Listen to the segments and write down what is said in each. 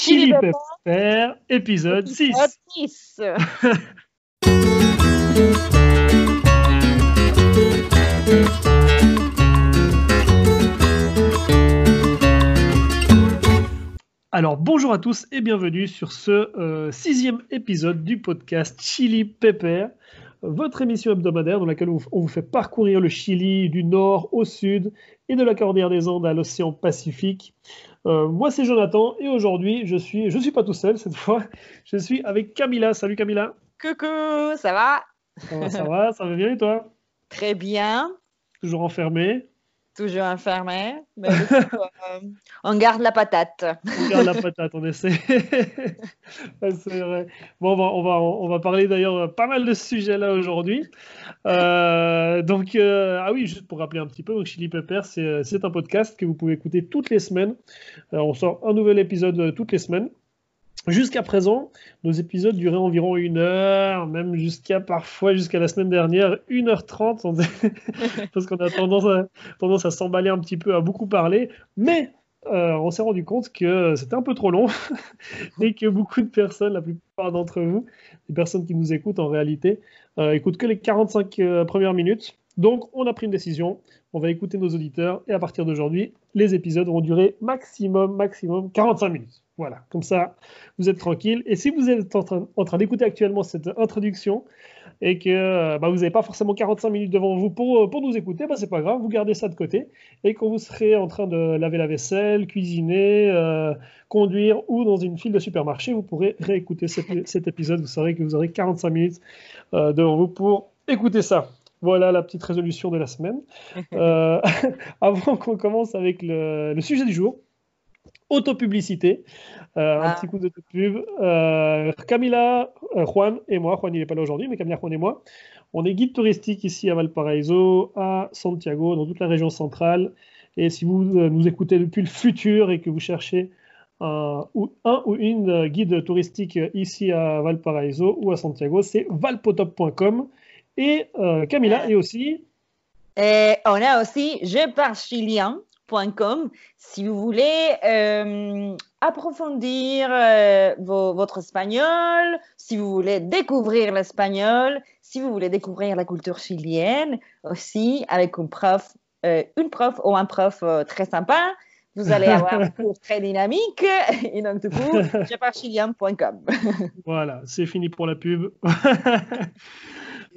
Chili Pepper, épisode 6. 6. Alors bonjour à tous et bienvenue sur ce euh, sixième épisode du podcast Chili Pepper, votre émission hebdomadaire dans laquelle on vous fait parcourir le Chili du nord au sud et de la Cordillère des Andes à l'océan Pacifique. Euh, moi c'est Jonathan et aujourd'hui je suis je suis pas tout seul cette fois, je suis avec Camilla. Salut Camilla. Coucou, ça va? Ça va, ça va, ça va bien et toi? Très bien. Toujours enfermé toujours enfermé. Mais euh, on garde la patate. On garde la patate, on essaie. c'est vrai. Bon, on va, on va, parler d'ailleurs pas mal de sujets là aujourd'hui. Euh, donc, euh, ah oui, juste pour rappeler un petit peu, Chili Pepper, c'est un podcast que vous pouvez écouter toutes les semaines. on sort un nouvel épisode toutes les semaines. Jusqu'à présent, nos épisodes duraient environ une heure, même jusqu'à parfois jusqu'à la semaine dernière, 1h30, parce qu'on a tendance à, tendance à s'emballer un petit peu, à beaucoup parler. Mais euh, on s'est rendu compte que c'était un peu trop long et que beaucoup de personnes, la plupart d'entre vous, les personnes qui nous écoutent en réalité, euh, écoutent que les 45 euh, premières minutes. Donc, on a pris une décision. On va écouter nos auditeurs et à partir d'aujourd'hui, les épisodes vont durer maximum, maximum 45 minutes. Voilà, comme ça, vous êtes tranquille. Et si vous êtes en train, d'écouter actuellement cette introduction et que euh, bah, vous n'avez pas forcément 45 minutes devant vous pour, euh, pour nous écouter, bah, c'est pas grave, vous gardez ça de côté. Et quand vous serez en train de laver la vaisselle, cuisiner, euh, conduire ou dans une file de supermarché, vous pourrez réécouter cet, épisode. Vous saurez que vous aurez 45 minutes devant vous pour écouter ça. Voilà la petite résolution de la semaine. avant qu'on commence avec le sujet du jour, autopublicité. Euh, Un ah. petit coup de pub. Euh, Camila, euh, Juan et moi, Juan il n'est pas là aujourd'hui, mais Camila, Juan et moi, on est guide touristique ici à Valparaiso, à Santiago, dans toute la région centrale. Et si vous euh, nous écoutez depuis le futur et que vous cherchez un ou, un ou une guide touristique ici à Valparaiso ou à Santiago, c'est valpotop.com. Et Camila est aussi. Et on a aussi Je parle chilien si vous voulez euh, approfondir euh, votre espagnol, si vous voulez découvrir l'espagnol, si vous voulez découvrir la culture chilienne aussi avec une prof, euh, une prof ou un prof très sympa. Vous allez avoir un cours très dynamique et donc du coup, chilien.com. voilà, c'est fini pour la pub.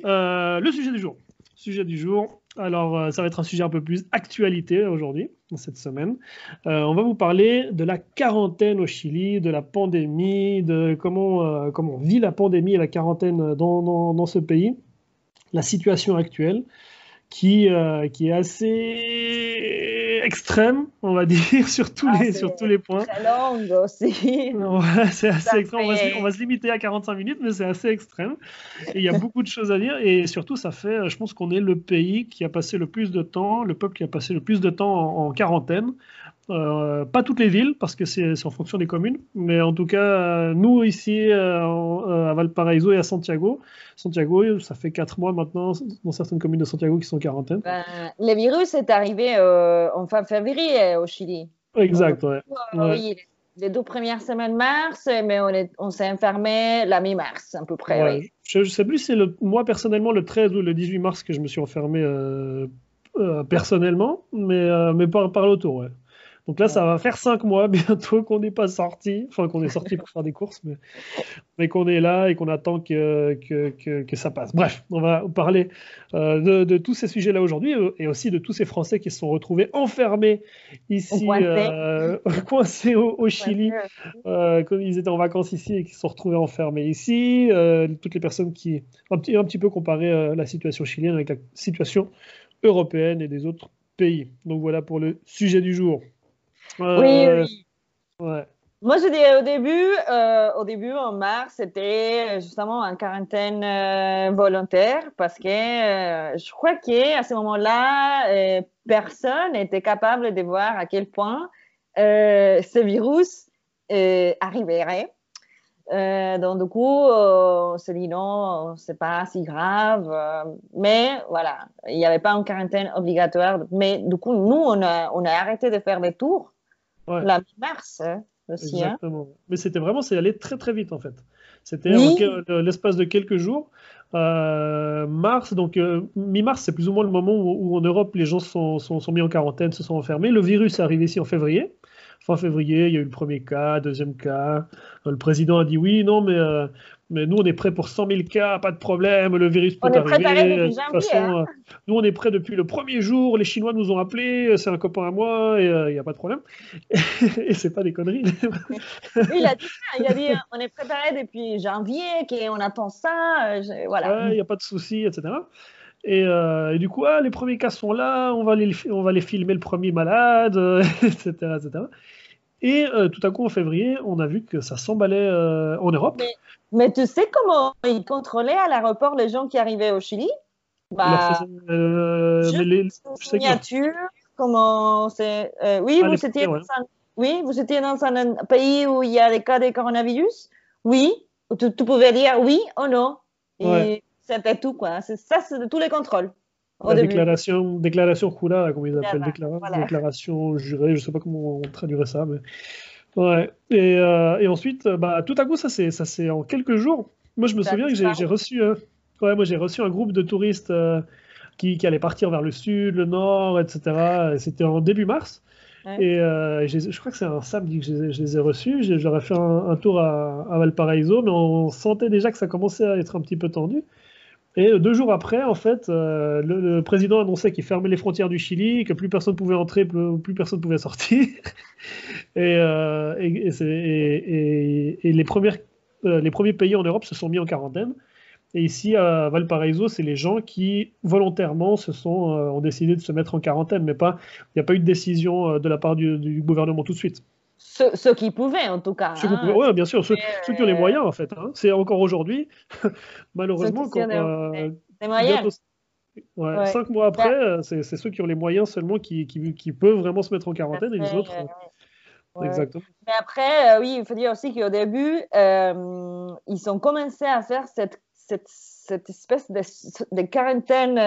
Le sujet du jour. Sujet du jour, alors, euh, ça va être un sujet un peu plus actualité aujourd'hui, cette semaine. Euh, on va vous parler de la quarantaine au Chili, de la pandémie, de comment, euh, comment on vit la pandémie et la quarantaine dans ce pays, la situation actuelle qui, euh, qui est assez extrême, on va dire, sur tous, ah, les, sur tous les points. Très longue aussi. c'est assez extrême. On va, se, on va, se, limiter à 45 minutes, mais c'est assez extrême. Et il y a beaucoup de choses à dire. Et surtout, ça fait, je pense qu'on est le pays qui a passé le plus de temps, le peuple qui a passé le plus de temps en quarantaine. Euh, pas toutes les villes, parce que c'est en fonction des communes, mais en tout cas, euh, nous ici euh, à Valparaiso et à Santiago, Santiago, ça fait 4 mois maintenant dans certaines communes de Santiago qui sont en quarantaine. Ben, le virus est arrivé en fin février au Chili. Exact, ouais. Oui, les deux premières semaines mars, mais on, on s'est enfermé la mi-mars à peu près. Je ne sais plus c'est moi personnellement le 13 ou le 18 mars que je me suis enfermé personnellement, mais, mais par, par l'auto, ouais. Donc là, ça va faire cinq mois bientôt qu'on n'est pas sorti, enfin qu'on est sorti pour faire des courses, mais, mais qu'on est là et qu'on attend que, que, que, ça passe. Bref, on va parler euh, de, de, tous ces sujets-là aujourd'hui euh, et aussi de tous ces Français qui se sont retrouvés enfermés ici, coincés, euh, au, Chili, quand ils étaient en vacances ici et qui se sont retrouvés enfermés ici. toutes les personnes qui, un petit, un petit peu comparé la situation chilienne avec la situation européenne et des autres pays. Donc voilà pour le sujet du jour oui, euh, oui. Moi, je dirais au début, euh, au début, en mars, c'était justement en quarantaine euh, volontaire parce que je crois qu'à ce moment-là, personne n'était capable de voir à quel point ce virus arriverait. donc, du coup, on s'est dit non, c'est pas si grave. mais voilà, il n'y avait pas une quarantaine obligatoire. Mais du coup, nous, on a, on a arrêté de faire des tours la mi-mars. Hein. aussi. Hein. Exactement. Mais c'était vraiment, c'est allé très très vite en fait. C'était l'espace de quelques jours. Euh, mars, donc euh, mi-mars, c'est plus ou moins le moment où, en Europe les gens sont, sont, sont, mis en quarantaine, se sont enfermés. Le virus est arrivé ici en février. Fin février, il y a eu le premier cas, deuxième cas. Le président a dit oui, non, mais mais nous, on est prêt pour 100 000 cas, pas de problème, le virus peut arriver. de toute façon, hein. euh, nous, on est prêt depuis le premier jour, les Chinois nous ont appelés, c'est un copain à moi, et il euh, n'y a pas de problème. et c'est pas des conneries. il a dit ça, il a dit on est préparé depuis janvier, on attend ça, euh, voilà. Il n'y a pas de souci, etc. Et, et, du coup, ah, les premiers cas sont là, on va les, on va les filmer le premier malade, etc., etc. Et tout à coup, en février, on a vu que ça s'emballait en Europe. Mais tu sais comment ils contrôlaient à l'aéroport les gens qui arrivaient au Chili? Bah, euh, les, signature, comment c'est euh, Oui, ah, vous étiez dans un, oui, vous étiez dans un pays où il y a des cas de coronavirus? Oui, tu, tu pouvais dire oui ou non. Et c'était tout quoi. Ça, c'est tous les contrôles. La déclaration, déclaration Kula, comme ils appellent, déclaration jurée, je sais pas comment on traduirait ça, mais Ouais. Et, euh, et, ensuite, euh, bah, tout à coup, ça c'est en quelques jours. Moi, je me souviens que j'ai reçu, euh, ouais, moi j'ai reçu un groupe de touristes qui, qui allaient partir vers le sud, le nord, etc. C'était en début mars. Et je crois que c'est un samedi que je, les ai reçus. J'aurais fait un, tour à, à, Valparaiso, mais on sentait déjà que ça commençait à être un petit peu tendu. Et deux jours après, en fait, le, le, président annonçait qu'il fermait les frontières du Chili, que plus personne pouvait entrer, plus, plus personne pouvait sortir. Euh, et, euh, les premiers pays en Europe se sont mis en quarantaine. Et ici, à Valparaiso, c'est les gens qui, volontairement, se sont, euh, ont décidé de se mettre en quarantaine, mais il n'y a pas eu de décision de la part du, gouvernement tout de suite. Ceux, qui pouvaient, en tout cas. Hein. Oui, bien sûr, ceux, qui ont les moyens, en fait. Hein. C'est encore aujourd'hui, malheureusement, quand, moyens. Cinq mois après, c'est ceux qui ont les moyens seulement qui, qui, qui, peuvent vraiment se mettre en quarantaine et les autres, Exactement. Mais après, euh, oui, il faut dire aussi qu'au début, euh, ils ont commencé à faire cette, cette, cette espèce de, de quarantaine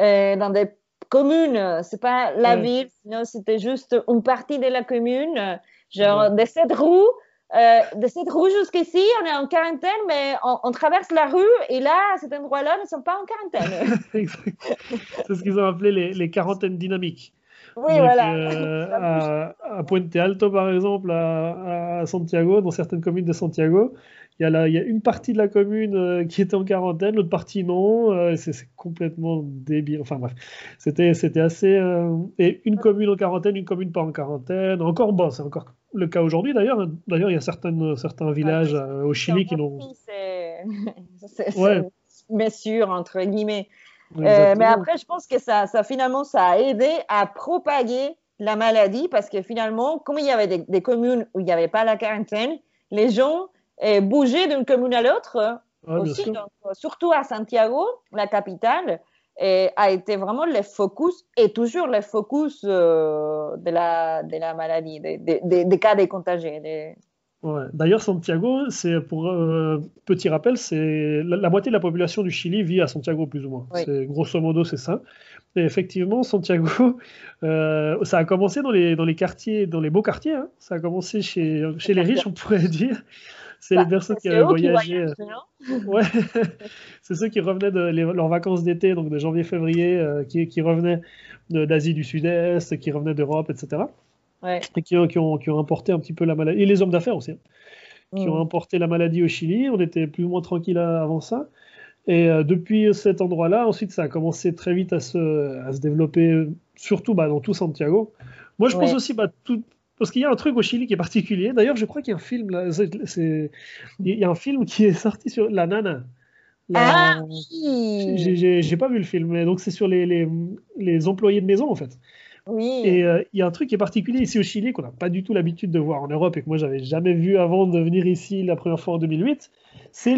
euh, dans des communes. C'est pas la ville, sinon c'était juste une partie de la commune. Genre, de cette rue, de cette rue jusqu'ici, on est en quarantaine, mais on, traverse la rue et là, à cet endroit-là, ils ne sont pas en quarantaine. C'est ce qu'ils ont appelé les, les quarantaines dynamiques. Oui, voilà. Euh, à, Puente Alto, par exemple, à, Santiago, dans certaines communes de Santiago, il y, a il y a une partie de la commune euh, qui était en quarantaine, l'autre partie non. Euh, c'est complètement débile. Enfin bref, c'était assez. et une commune en quarantaine, une commune pas en quarantaine. Encore, bon, c'est encore le cas aujourd'hui d'ailleurs. D'ailleurs, il y a certaines, certains villages au Chili qui n'ont. C'est. Ouais. Mais sûr, entre guillemets. Euh, mais après, je pense que ça, ça, finalement, ça a aidé à propager la maladie parce que finalement, comme il y avait des, communes où il n'y avait pas la quarantaine, les gens euh, bougeaient d'une commune à l'autre aussi. Donc, surtout à Santiago, la capitale, et a été vraiment le focus et toujours le focus euh, de, la, de la maladie, des, des, cas de contagiés. D'ailleurs, Santiago, c'est pour euh, petit rappel, c'est la, moitié de la population du Chili vit à Santiago plus ou moins. C'est grosso modo, c'est ça. Et effectivement, Santiago, euh, ça a commencé dans les, dans les quartiers, dans les beaux quartiers. Hein. Ça a commencé chez, chez les riches, on pourrait dire. C'est les personnes qui avaient voyagé. Euh, ouais. c'est ceux qui revenaient de leurs vacances d'été, donc de janvier-février, qui, qui, revenaient d'Asie du Sud-Est, qui revenaient d'Europe, etc et qui, qui, ont, qui, ont, importé un petit peu la maladie, et les hommes d'affaires aussi, hein, qui ont mm. importé la maladie au Chili. On était plus ou moins tranquille avant ça. Et euh, depuis cet endroit-là, ensuite, ça a commencé très vite à se, à se développer, surtout bah, dans tout Santiago. Moi, je pense aussi, bah, tout, parce qu'il y a un truc au Chili qui est particulier. D'ailleurs, je crois qu'il y a un film, là, il y a un film qui est sorti sur la nana. Ah J'ai pas vu le film, mais donc c'est sur les, les, les, employés de maison en fait. Oui. Et euh, il y a un truc qui est particulier ici au Chili qu'on n'a pas du tout l'habitude de voir en Europe et que moi j'avais jamais vu avant de venir ici la première fois en 2008. C'est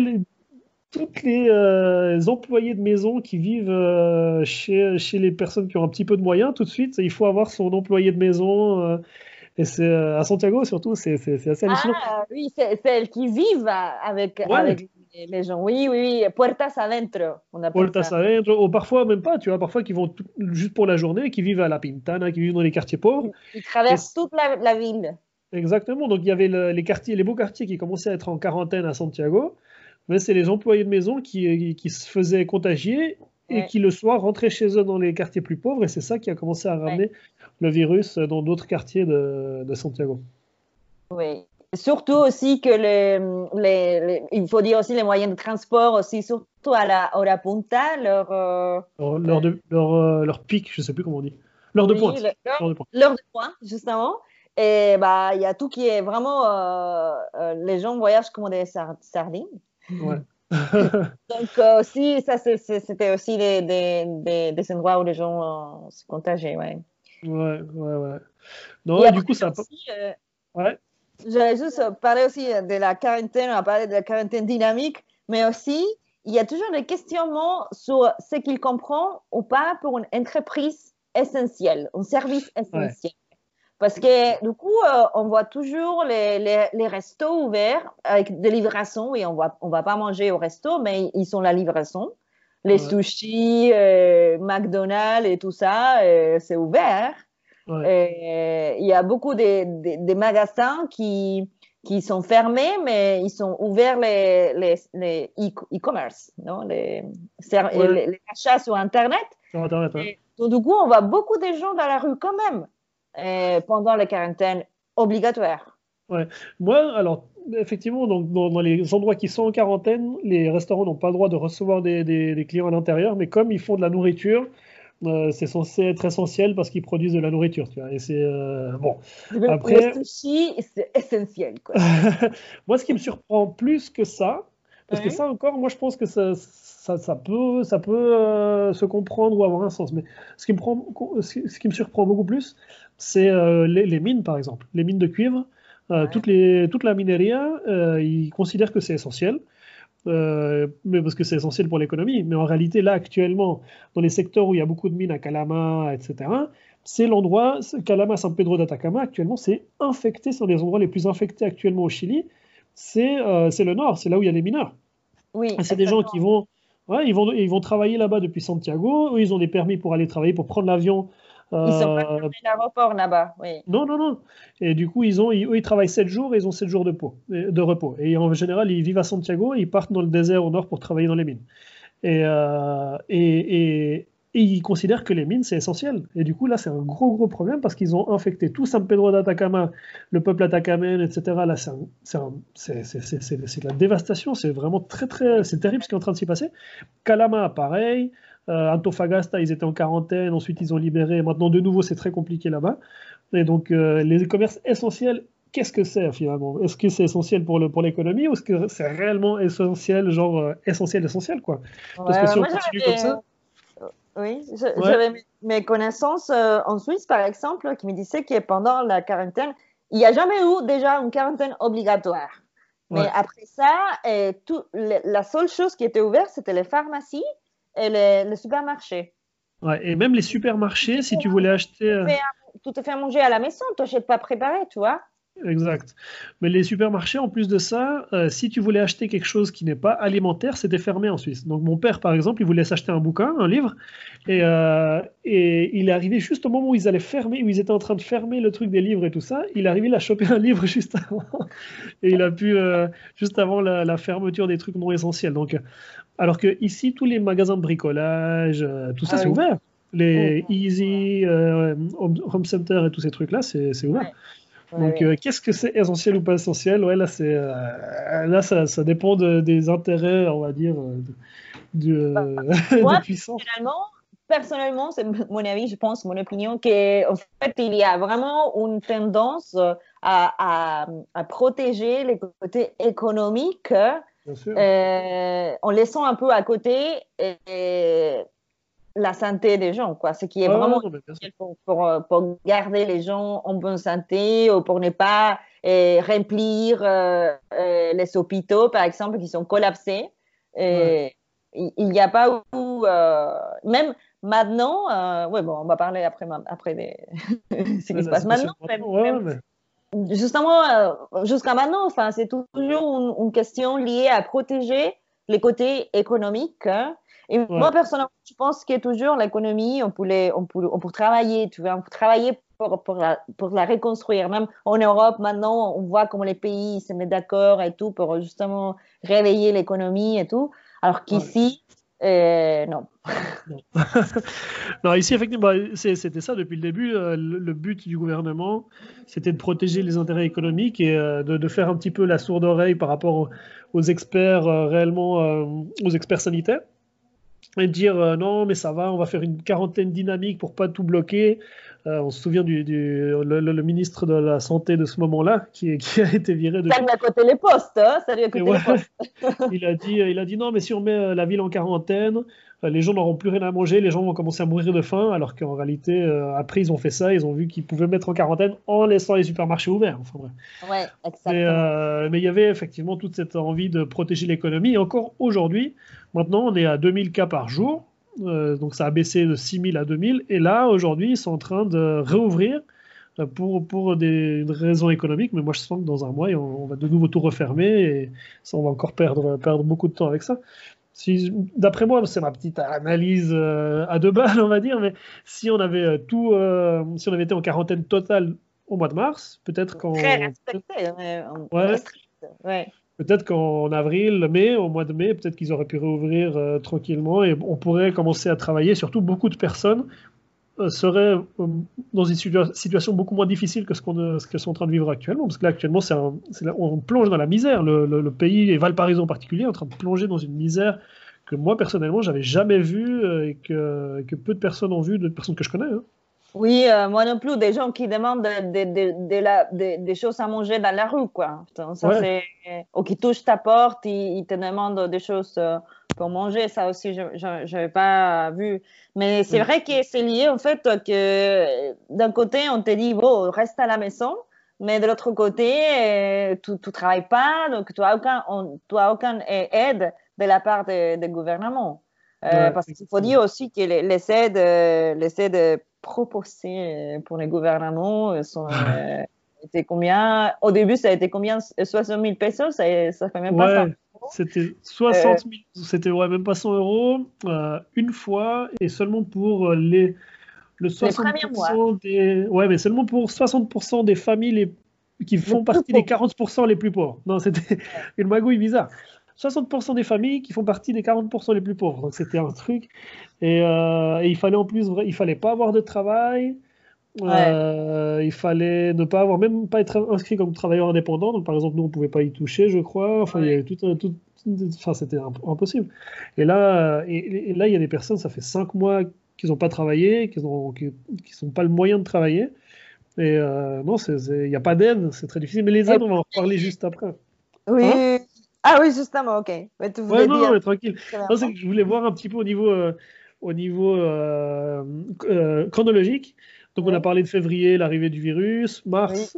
toutes les euh, employés de maison qui vivent euh, chez, chez, les personnes qui ont un petit peu de moyens, tout de suite, il faut avoir son employé de maison. Et c'est à Santiago surtout, c'est assez hallucinant. Ah oui, c'est elles qui vivent avec, avec les gens. Oui, oui, oui, puertas adentro. On puertas adentro, ou parfois même pas, tu vois, parfois qui vont juste pour la journée, qui vivent à La Pintana, qui vivent dans les quartiers pauvres. Ils traversent toute la, ville. Exactement. Donc il y avait les quartiers, les beaux quartiers qui commençaient à être en quarantaine à Santiago. Mais c'est les employés de maison qui, qui, se faisaient contagier et qui le soir rentraient chez eux dans les quartiers plus pauvres. Et c'est ça qui a commencé à ramener le virus dans d'autres quartiers de, de, Santiago. Oui. Surtout aussi que les, les, il faut dire aussi les moyens de transport aussi, surtout à la hora punta, leur, euh, leur, leur, euh, leur, pic, je ne sais plus comment on dit. L'heure de pointe. L'heure de pointe, justement. Et bah, il y a tout qui est vraiment. Euh, euh, les gens voyagent comme des sardines. Ouais. Donc, aussi, ça, c'était aussi des, des, des, endroits où les gens se contagiaient. Ouais, ouais, ouais. ouais. Non, du coup, ça. Aussi, ouais. J'allais juste parler aussi de la quarantaine, on a parlé de la quarantaine dynamique, mais aussi, il y a toujours des questionnements sur ce qu'il comprend ou pas pour une entreprise essentielle, un service essentiel. Parce que du coup, euh, on voit toujours les, les, les, restos ouverts avec des livraisons et on va, on va pas manger au resto, mais ils sont la livraison. Les sushis, euh, McDonald's et tout ça, euh, c'est ouvert. Il y a beaucoup de, de, magasins qui, qui sont fermés, mais ils sont ouverts les, les, les e-commerce, non les, les, achats sur Internet. Sur Internet, donc, du coup, on voit beaucoup de gens dans la rue quand même euh, pendant la quarantaine obligatoire. Ouais. Moi, alors, effectivement, donc, dans, les endroits qui sont en quarantaine, les restaurants n'ont pas le droit de recevoir des, des, clients à l'intérieur, mais comme ils font de la nourriture, euh, c'est censé être essentiel parce qu'ils produisent de la nourriture, tu vois. Et c'est euh, bon. Après, c'est essentiel. Quoi. moi, ce qui me surprend plus que ça, parce que ça encore, moi, je pense que ça, ça, peut, ça peut euh, se comprendre ou avoir un sens. Mais ce qui me, prend, ce qui me surprend beaucoup plus, c'est les, mines, par exemple. Les mines de cuivre, euh, toutes les, toute la minerie, ils considèrent que c'est essentiel. mais parce que c'est essentiel pour l'économie. Mais en réalité, là, actuellement, dans les secteurs où il y a beaucoup de mines à Calama, etc., c'est l'endroit, Calama, San Pedro d'Atacama, actuellement, c'est infecté, c'est un des endroits les plus infectés actuellement au Chili. C'est le nord, c'est là où il y a les mineurs. Oui, c'est des gens qui vont, Ouais, ils vont, ils vont travailler là-bas depuis Santiago. Eux, ils ont des permis pour aller travailler, pour prendre l'avion. Ils sont pas euh, l'aéroport là-bas, oui. Non, non, non. Et du coup, ils ont, ils, eux, ils travaillent 7 jours et ils ont 7 jours de, repos, de repos. Et en général, ils vivent à Santiago et ils partent dans le désert au nord pour travailler dans les mines. Et, euh, et, et, et ils considèrent que les mines, c'est essentiel. Et du coup, là, c'est un gros, gros problème parce qu'ils ont infecté tout San Pedro d'Atacama, le peuple atacamen, etc. Là, c'est de la dévastation. C'est vraiment très, très. C'est terrible ce qui est en train de s'y passer. Calama, pareil. Euh, Antofagasta, ils étaient en quarantaine. Ensuite, ils ont libéré. Maintenant, de nouveau, c'est très compliqué là-bas. Et donc, euh, les commerces essentiels, qu'est-ce que c'est finalement? Est-ce que c'est essentiel pour l'économie pour ou est-ce que c'est réellement essentiel, genre euh, essentiel, essentiel, quoi? Parce que si on continue comme ça. Oui, j'avais mes connaissances en Suisse, par exemple, qui me disaient que pendant la quarantaine, il n'y a jamais eu déjà une quarantaine obligatoire. Mais après ça, tout, la seule chose qui était ouverte, c'était les pharmacies et les, supermarchés. Ouais, et même les supermarchés, si tu voulais acheter. Euh, tout te fait manger à la maison, tu n'achètes pas préparé, tu vois. Exact. Mais les supermarchés, en plus de ça, euh, si tu voulais acheter quelque chose qui n'est pas alimentaire, c'était fermé en Suisse. Donc mon père, par exemple, il voulait s'acheter un bouquin, un livre, et, euh, et, il est arrivé juste au moment où ils allaient fermer, où ils étaient en train de fermer le truc des livres et tout ça. Il est arrivé à choper un livre juste avant, et il a pu euh, juste avant la, fermeture des trucs non essentiels. Donc, alors que ici, tous les magasins de bricolage, tout ça, ah c'est ouvert. Les Easy, Home Center et tous ces trucs-là, c'est ouvert. Donc, euh, qu'est-ce que c'est essentiel ou pas essentiel? Ouais, là, c'est euh, là, ça, ça dépend des intérêts, on va dire, euh, de, bah, puissance. Personnellement, c'est mon avis, je pense, mon opinion, qu'en fait, il y a vraiment une tendance à, à, protéger les côtés économiques en laissant un peu à côté et, la santé des gens, quoi. Ce qui est vraiment pour, euh, pour, garder les gens en bonne santé ou pour ne pas euh, remplir euh, les hôpitaux, par exemple, qui sont collapsés. Il n'y a pas où, même maintenant, oui, bon, on va parler après, après ce qui se passe maintenant. Justement, jusqu'à maintenant, enfin, c'est toujours une, question liée à protéger les côtés économiques. Hein, et moi, personnellement, je pense que toujours l'économie, on, pourrait, on, pour, on pour travailler, tu vois, on peut travailler pour, pour, la, pour, la, reconstruire. Même en Europe, maintenant, on voit comment les pays se mettent d'accord et tout pour justement réveiller l'économie et tout. Alors qu'ici, euh, non. non. ici, effectivement, c'était ça depuis le début. Euh, le, but du gouvernement, c'était de protéger les intérêts économiques et euh, de, faire un petit peu la sourde oreille par rapport aux, experts réellement, aux experts sanitaires. Et de dire non, mais ça va, on va faire une quarantaine dynamique pour pas tout bloquer. Euh, on se souvient du, le, ministre de la Santé de ce moment-là qui, qui, a été viré de. Ça lui a coté les postes, hein ça lui a coté les postes. il, a dit, il a dit non, mais si on met euh, la ville en quarantaine, euh, les gens n'auront plus rien à manger, les gens vont commencer à mourir de faim, alors qu'en réalité, après, ils ont fait ça, ils ont vu qu'ils pouvaient mettre en quarantaine en laissant les supermarchés ouverts. Enfin, Ouais, exactement. Mais, il y avait effectivement toute cette envie de protéger l'économie. Et encore aujourd'hui, maintenant, on est à 2000 cas par jour. Euh, donc ça a baissé de 6000 à 2000. Et là, aujourd'hui, ils sont en train de réouvrir euh, pour, pour des raisons économiques. Mais moi, je sens que dans un mois, on, va de nouveau tout refermer et ça, on va encore perdre, perdre beaucoup de temps avec ça. Si, D'après moi, c'est ma petite analyse euh, à deux balles, on va dire, mais si on avait tout, si on avait été en quarantaine totale au mois de mars, peut-être qu'en. Très respecté, mais ouais. ouais. Peut-être qu'en avril, mai, au mois de mai, peut-être qu'ils auraient pu réouvrir euh, tranquillement et on pourrait commencer à travailler. Surtout, beaucoup de personnes euh, seraient euh, dans une situation beaucoup moins difficile que ce qu'elles sont en train de vivre actuellement. Parce que là, actuellement, on plonge dans la misère. Le, pays, et Valparaiso en particulier, est en train de plonger dans une misère que moi, personnellement, j'avais jamais vue et que, peu de personnes ont vu, de personnes que je connais. Hein. Oui, euh, moi non plus, des gens qui demandent des choses à manger dans la rue, quoi. Ça, Ou qui touchent ta porte, ils, te demandent des choses euh, pour manger, ça aussi, je n'avais pas vu. Mais c'est vrai que c'est lié au fait que d'un côté, on te dit, bon, reste à la maison, mais de l'autre côté, euh, tu ne travailles pas, donc tu n'as aucun, aucune aide de la part des gouvernements. Parce qu'il faut dire aussi que les, les aides, les aides proposés euh, pour les gouvernements euh, sont, euh, combien? Au début, ça a été combien? 60 000 pesos ça, ça fait même pas ça. C'était 60 000, c'était ouais, même pas 100 euros une fois et seulement pour les le 60% des ouais mais seulement pour 60% des familles qui font partie des 40% les plus pauvres. Non, c'était une magouille bizarre. 60% des familles qui font partie des 40% les plus pauvres. Donc c'était un truc. Euh, et, il fallait en plus, il fallait pas avoir de travail. Euh, il fallait ne pas avoir, même pas être inscrit comme travailleur indépendant. Donc par exemple, nous on pouvait pas y toucher, je crois. Enfin, il y avait tout, tout enfin c'était impossible. Et là, et, là, il y a des personnes, ça fait 5 mois qu'ils n'ont pas travaillé, qu'ils n'ont sont pas le moyen de travailler. Et euh, non, il n'y a pas d'aide, c'est très difficile. Mais les aides, on va en reparler juste après. Oui, hein? Ah oui, justement, ok. Mais tu ouais, non, mais tranquille. je voulais voir un petit peu au niveau, euh, au niveau euh, euh, chronologique. Donc, on a parlé de février, l'arrivée du virus. Mars,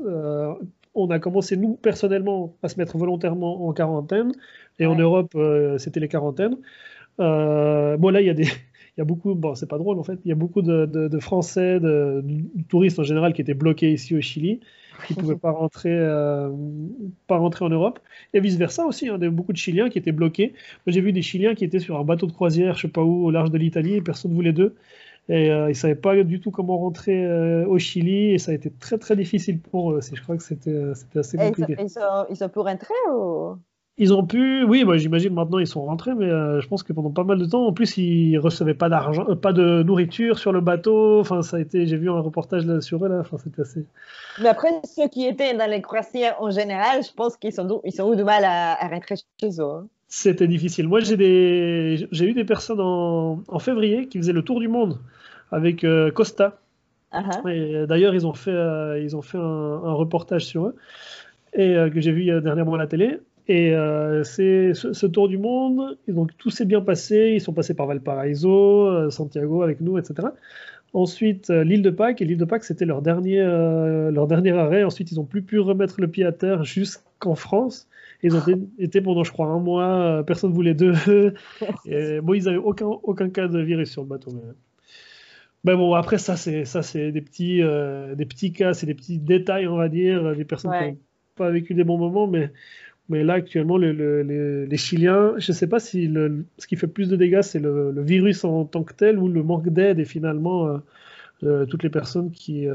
on a commencé, nous, personnellement, à se mettre volontairement en quarantaine. Et en Europe, c'était les quarantaines. bon, là, il y a des. Il y a beaucoup, bon, c'est pas drôle en fait, il y a beaucoup de, de Français, de, de, touristes en général qui étaient bloqués ici au Chili qui ne pouvaient pas rentrer, euh, pas rentrer en Europe. Et vice-versa aussi, hein, il y a beaucoup de Chiliens qui étaient bloqués. J'ai vu des Chiliens qui étaient sur un bateau de croisière, je ne sais pas où, au large de l'Italie, et personne ne voulait d'eux. Et euh, ils ne savaient pas du tout comment rentrer euh, au Chili, et ça a été très très difficile pour eux. Je crois que c'était assez compliqué. Ils, ont, ils ont pu rentrer ou? Ils ont pu, oui, moi j'imagine maintenant ils sont rentrés, mais euh, je pense que pendant pas mal de temps, en plus ils recevaient pas d'argent, euh, pas de nourriture sur le bateau. Enfin, ça a été, j'ai vu un reportage là sur eux là. Enfin, c'était assez. Mais après, ceux qui étaient dans les croisières en général, je pense qu'ils sont, ils sont eu du mal à, rentrer chez eux. Hein. C'était difficile. Moi, j'ai des, j'ai eu des personnes en, en, février qui faisaient le tour du monde avec euh, Costa. Uh-huh. D'ailleurs, ils ont fait, ils ont fait un, un, reportage sur eux et que j'ai vu dernièrement à la télé. Et euh, c'est ce, tour du monde, et donc tout s'est bien passé. Ils sont passés par Valparaiso, euh, Santiago avec nous, etc. Ensuite, euh, l'île de Pâques, et l'île de Pâques, c'était leur dernier, leur dernier arrêt. Ensuite, ils n'ont plus pu remettre le pied à terre jusqu'en France. Ils ont été pendant, je crois, un mois, personne ne voulait d'eux. et, bon, ils n'avaient aucun, aucun cas de virus sur le bateau. Mais... bon, après, ça, c'est, ça, c'est des petits, des petits cas, c'est des petits détails, on va dire, des personnes qui n'ont pas vécu des bons moments, mais mais là, actuellement, les Chiliens, je ne sais pas si le, ce qui fait plus de dégâts, c'est le, virus en tant que tel ou le manque d'aide et finalement euh, toutes les personnes qui,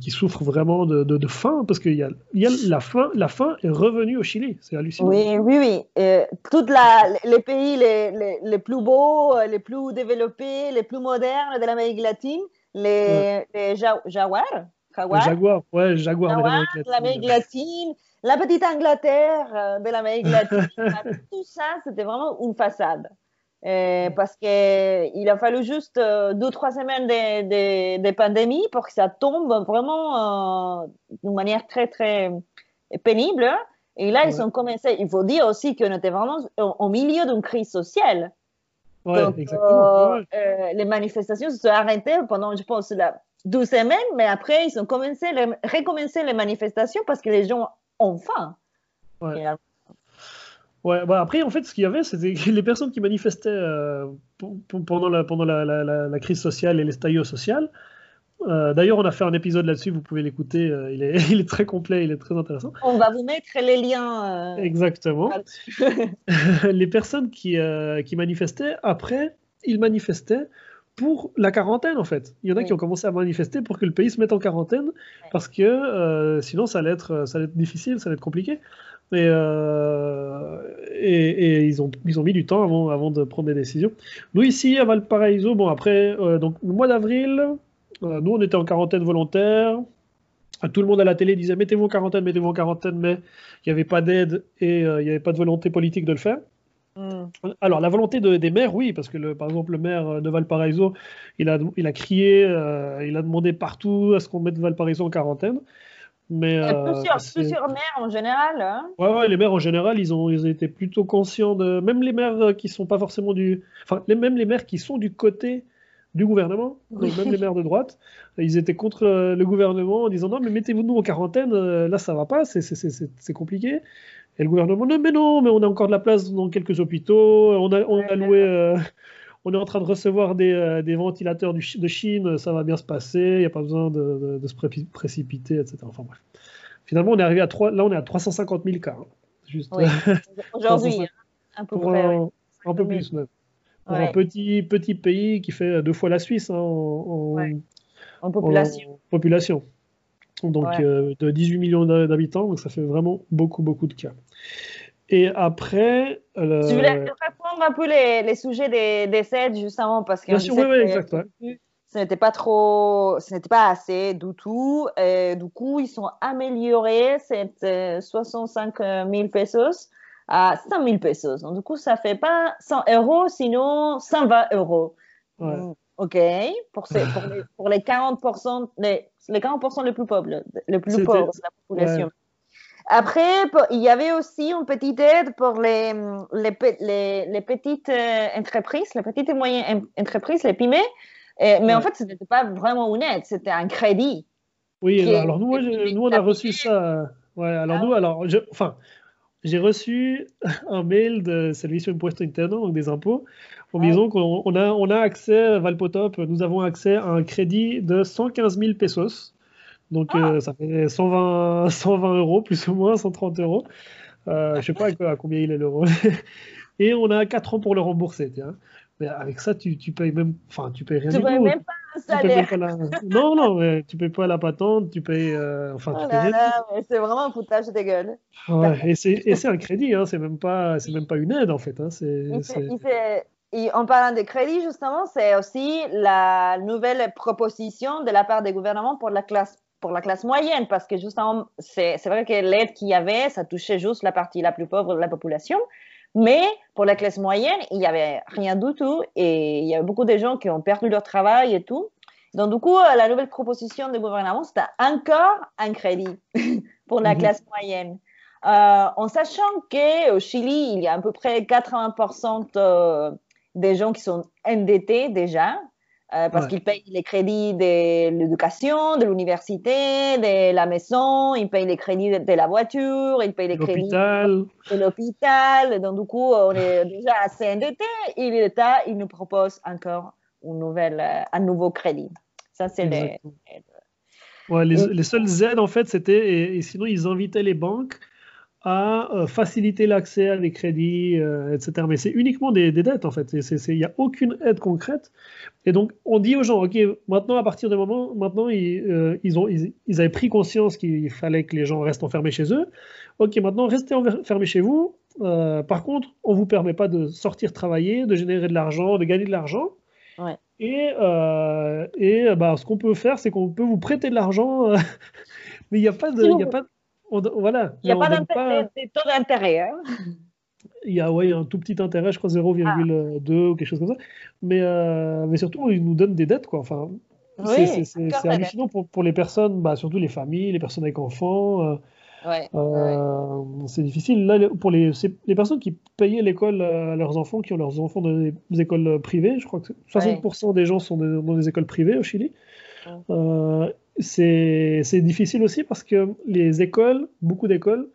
qui souffrent vraiment de, de, faim, parce qu'il y a, y a la, faim, la faim est revenue au Chili, c'est hallucinant. Oui, oui, oui. Toutes les pays les, les, les, plus beaux, les plus développés, les plus modernes de l'Amérique latine, les, les jaguars, Jaguar. Jaguar, ouais, Jaguar, Jaguar de l'Amérique latine. La petite Angleterre euh, de l'Amérique latine. tout ça, c'était vraiment une façade. Euh, parce qu'il a fallu juste euh, deux, trois semaines de, de, de, pandémie pour que ça tombe vraiment d'une manière très, très pénible. Et là, ils ont commencé. Il faut dire aussi qu'on était vraiment au, milieu d'une crise sociale. Ouais, exactement. les manifestations se sont arrêtées pendant, je pense, la, 12 semaines, mais après, ils ont commencé les, recommencé les manifestations parce que les gens faim. Ouais. Ouais, bah après, en fait, ce qu'il y avait, c'était les personnes qui manifestaient euh, pendant, la, pendant la, la, la, crise sociale et les staillots social. Euh, D'ailleurs, on a fait un épisode là-dessus, vous pouvez l'écouter, euh, il, est, il, est, très complet, il est très intéressant. On va vous mettre les liens. Euh, Exactement. les personnes qui, qui manifestaient, après, ils manifestaient pour la quarantaine en fait. Il y en a qui ont commencé à manifester pour que le pays se mette en quarantaine parce que euh, sinon ça allait, être, ça allait être difficile, ça allait être compliqué. Et, euh, et, ils, ont, ils ont mis du temps avant, avant de prendre des décisions. Nous ici à Valparaiso, bon après, euh, donc le mois d'avril, nous on était en quarantaine volontaire. Tout le monde à la télé disait mettez-vous en quarantaine, mettez-vous en quarantaine, mais il n'y avait pas d'aide et il n'y avait pas de volonté politique de le faire. Mm. Alors, la volonté des maires, oui, parce que le, par exemple, le maire de Valparaiso, il a, il a crié, euh, il a demandé partout à ce qu'on mette Valparaiso en quarantaine. Mais, euh, plusieurs, maires en général. Hein. Ouais, ouais, les maires en général, ils ont, ils été plutôt conscients de. Même les maires qui sont pas forcément du. Enfin, les, même les maires qui sont du côté du gouvernement, donc même les maires de droite, ils étaient contre euh, le gouvernement en disant non, mais mettez-vous nous en quarantaine, là ça va pas, c'est compliqué. Et le gouvernement, non, mais non, mais on a encore de la place dans quelques hôpitaux, on a, on a loué, euh, on est en train de recevoir des, euh, des ventilateurs du, de Chine, ça va bien se passer, il n'y a pas besoin de, de, se précipiter, etc. Enfin bref. Finalement, on est arrivé à 3, là, on est à 350 000 cas. Hein. Juste, oui. Aujourd'hui, un peu près. Un, peu plus même. Pour un petit, petit pays qui fait deux fois la Suisse hein, en, en, population. En population donc euh, de 18 millions d'habitants, donc ça fait vraiment beaucoup, beaucoup de cas. Et après. Euh, Je voulais répondre un peu les, les sujets des, des justement, parce que. Bien sûr, oui, oui, exact. Ce n'était pas trop, ce n'était pas assez du tout. Et du coup, ils sont améliorés cette 65 000 pesos à 100 000 pesos. Donc, du coup, ça fait pas 100 euros, sinon 120 euros. Ouais. OK, pour, ces, pour, les, pour les 40%, les, les 40% les plus pauvres, les plus pauvres de la population. Après, il y avait aussi une petite aide pour les, les, les, petites euh, entreprises, les petites et moyennes entreprises, les PYME. mais en fait, ce n'était pas vraiment une aide, c'était un crédit. Oui, alors nous, nous, on a reçu ça. Ouais, alors ah nous, alors, je, enfin, j'ai reçu un mail de Servicio Impuesto Interno, donc des impôts, en disant qu'on a, on a accès, Valpotop, nous avons accès à un crédit de 115 000 pesos. Donc ah. euh, ça fait 120, 120 euros, plus ou moins, 130 euros. Euh, je ne sais pas à, combien il est l'euro. Et on a 4 ans pour le rembourser. Tiens. Mais avec ça, tu, tu payes même, enfin, tu payes rien tu du tout. Même pas un salaire. Pas la... non, non, mais tu payes pas la patente, tu payes, euh, enfin, oh là c'est vraiment un foutage de gueule. Ouais, et c'est un crédit, hein, c'est même pas, c'est même pas une aide en fait. Hein, et en parlant de crédit, justement, c'est aussi la nouvelle proposition de la part des gouvernements pour la classe pour la classe moyenne, parce que justement, c'est vrai que l'aide qu'il y avait, ça touchait juste la partie la plus pauvre de la population, mais pour la classe moyenne, il n'y avait rien du tout et il y a beaucoup de gens qui ont perdu leur travail et tout. Donc, du coup, la nouvelle proposition du gouvernement, c'était encore un crédit pour la mhm. classe moyenne. Euh, en sachant qu'au Chili, il y a à peu près 80% des gens qui sont endettés déjà, euh, parce qu'ils payent les crédits de l'éducation, de l'université, de la maison, ils payent les crédits de, la voiture, ils payent les crédits de l'hôpital. Donc, du coup, on est déjà assez endetté et l'État, il nous propose encore une nouvelle, euh, un nouveau crédit. Ça, c'est les, ouais, les, les, seules aides, en fait, c'était, et, sinon, ils invitaient les banques à euh, faciliter l'accès à des crédits, euh, etc. Mais c'est uniquement des, dettes, en fait. Il n'y a aucune aide concrète. Et donc, on dit aux gens, OK, maintenant, à partir de moment, maintenant, ils, euh, ils, ont, ils, avaient pris conscience qu'il fallait que les gens restent enfermés chez eux. OK, maintenant, restez enfermés chez vous. par contre, on ne vous permet pas de sortir travailler, de générer de l'argent, de gagner de l'argent. Et, et bah, ce qu'on peut faire, c'est qu'on peut vous prêter de l'argent, mais il n'y a pas de... Y a pas voilà. Il n'y a pas, pas... de taux d'intérêt. Hein. il y a ouais, un tout petit intérêt, je crois 0,2 ah. ou quelque chose comme ça. Mais, euh, mais surtout, ils nous donnent des dettes. Quoi. Enfin, c'est hallucinant pour, pour, les personnes, bah, surtout les familles, les personnes avec enfants. Euh, ouais, euh, c'est difficile. Là, pour les, les personnes qui payaient l'école à leurs enfants, qui ont leurs enfants dans des écoles privées, je crois que 60% des gens sont dans des écoles privées au Chili c'est difficile aussi parce que les écoles, beaucoup d'écoles,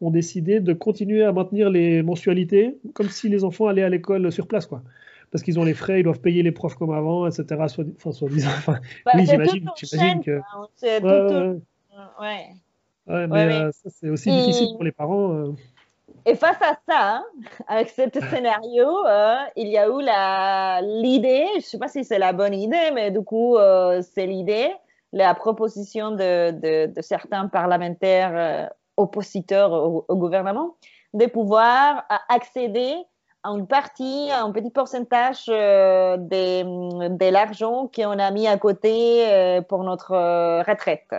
ont décidé de continuer à maintenir les mensualités comme si les enfants allaient à l'école sur place, quoi. Parce qu'ils ont les frais, ils doivent payer les profs comme avant, etc. Soit, enfin, soit disant. Enfin, bah, oui, j'imagine que. C'est ouais, ouais. ouais. mais euh, ça, c'est aussi difficile pour les parents. Euh. Et face à ça, hein, avec ce scénario, euh, il y a eu l'idée, je ne sais pas si c'est la bonne idée, mais du coup, c'est l'idée la proposition de, de, certains parlementaires euh, oppositeurs au, gouvernement de pouvoir accéder à une partie, à un petit pourcentage euh, de, de l'argent qu'on a mis à côté euh, pour notre retraite.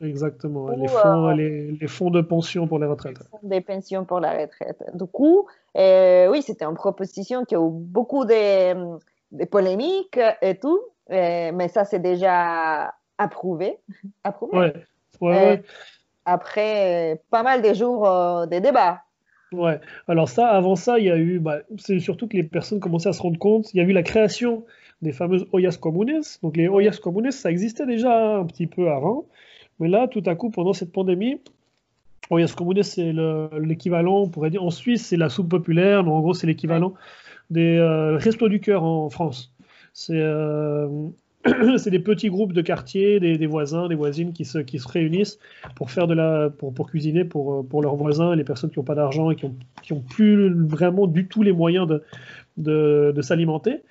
Exactement, les, fonds, les, fonds de pension pour les retraites. Les fonds de pension pour la retraite. Du coup, oui, c'était une proposition qui a eu beaucoup de, de polémiques et tout, mais ça, c'est déjà approuvé. approuvé. Ouais. Ouais, euh, Après euh, pas mal de jours euh, des débats. Ouais. Alors ça, avant ça, il y a eu, bah, c'est surtout que les personnes commençaient à se rendre compte, il y a eu la création des fameuses Oyas Comunes. Donc les Oyas Comunes, ça existait déjà un petit peu avant, mais là, tout à coup, pendant cette pandémie, Oyas Comunes, c'est l'équivalent, on pourrait dire, en Suisse, c'est la soupe populaire, mais en gros, c'est l'équivalent des Restos du Cœur en France. C'est c'est des petits groupes de quartier, des, voisins, des voisines qui se, qui se réunissent pour faire de la, pour, pour cuisiner pour, pour leurs voisins, les personnes qui n'ont pas d'argent et qui ont, qui ont plus vraiment du tout les moyens de, de, de s'alimenter.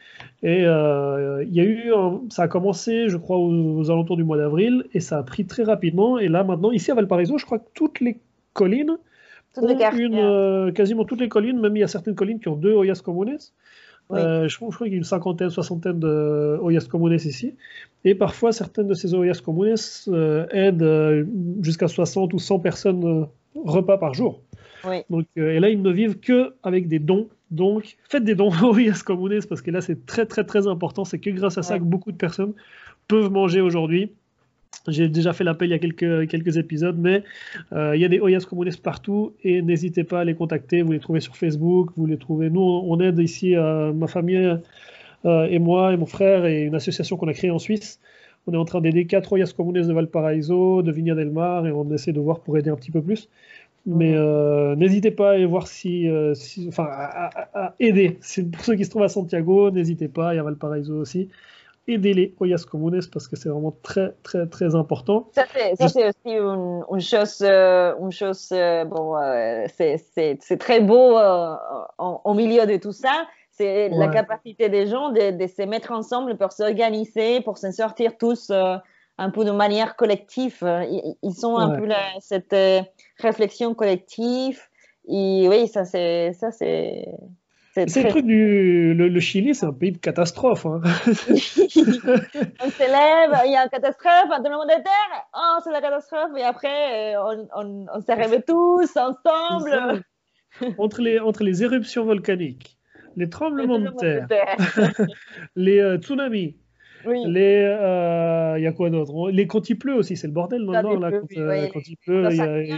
Et euh, il y a eu, ça a commencé, je crois, aux, alentours du mois d'avril et ça a pris très rapidement. Et là, maintenant, ici à Valparaiso, je crois que toutes les collines, toutes une, euh, quasiment toutes les collines, même il y a certaines collines qui ont deux Oyas Euh, je, crois qu'il y a une cinquantaine, soixantaine de Comunes ici. Et parfois, certaines de ces Oyas Comunes euh, aident euh, jusqu'à 60 ou 100 personnes repas par jour. Donc, et là, ils ne vivent que avec des dons. Donc, faites des dons aux Oyas Comunes parce que là, c'est très, très, très important. C'est que grâce à ça que beaucoup de personnes peuvent manger aujourd'hui. J'ai déjà fait l'appel il y a quelques, quelques épisodes, mais euh, il y a des Oyas Comunes partout et n'hésitez pas à les contacter. Vous les trouvez sur Facebook, vous les trouvez. Nous, on aide ici euh, ma famille euh, et moi et mon frère et une association qu'on a créée en Suisse. On est en train d'aider quatre Oyas Comunes de Valparaiso, de Vigna del Mar et on essaie de voir pour aider un petit peu plus. Mais mhm. n'hésitez pas à aller voir si, enfin, à, aider. pour ceux qui se trouvent à Santiago, n'hésitez pas. Il y a Valparaiso aussi aider les Oyas Comunes parce que c'est vraiment très, très, très important. Ça, c'est aussi une, une, chose, euh, une chose euh, bon, euh, c'est très beau au milieu de tout ça. C'est la capacité des gens de, de, se mettre ensemble pour s'organiser, pour s'en sortir tous un peu de manière collective. Ils, sont un peu cette réflexion collective. Et oui, ça, c'est c'est le truc du. Le, Chili, c'est un pays de catastrophe. Hein. on s'élève, il y a une catastrophe, un tremblement de terre, oh, c'est la catastrophe, et après, euh, on, on, s'arrive tous ensemble. entre, les, entre les éruptions volcaniques, les tremblements de terre, les euh, tsunamis, oui. Les, euh, il y a quoi d'autre? Les quand il pleut aussi, c'est le bordel dans le nord là. Quand, quand il pleut, il y a,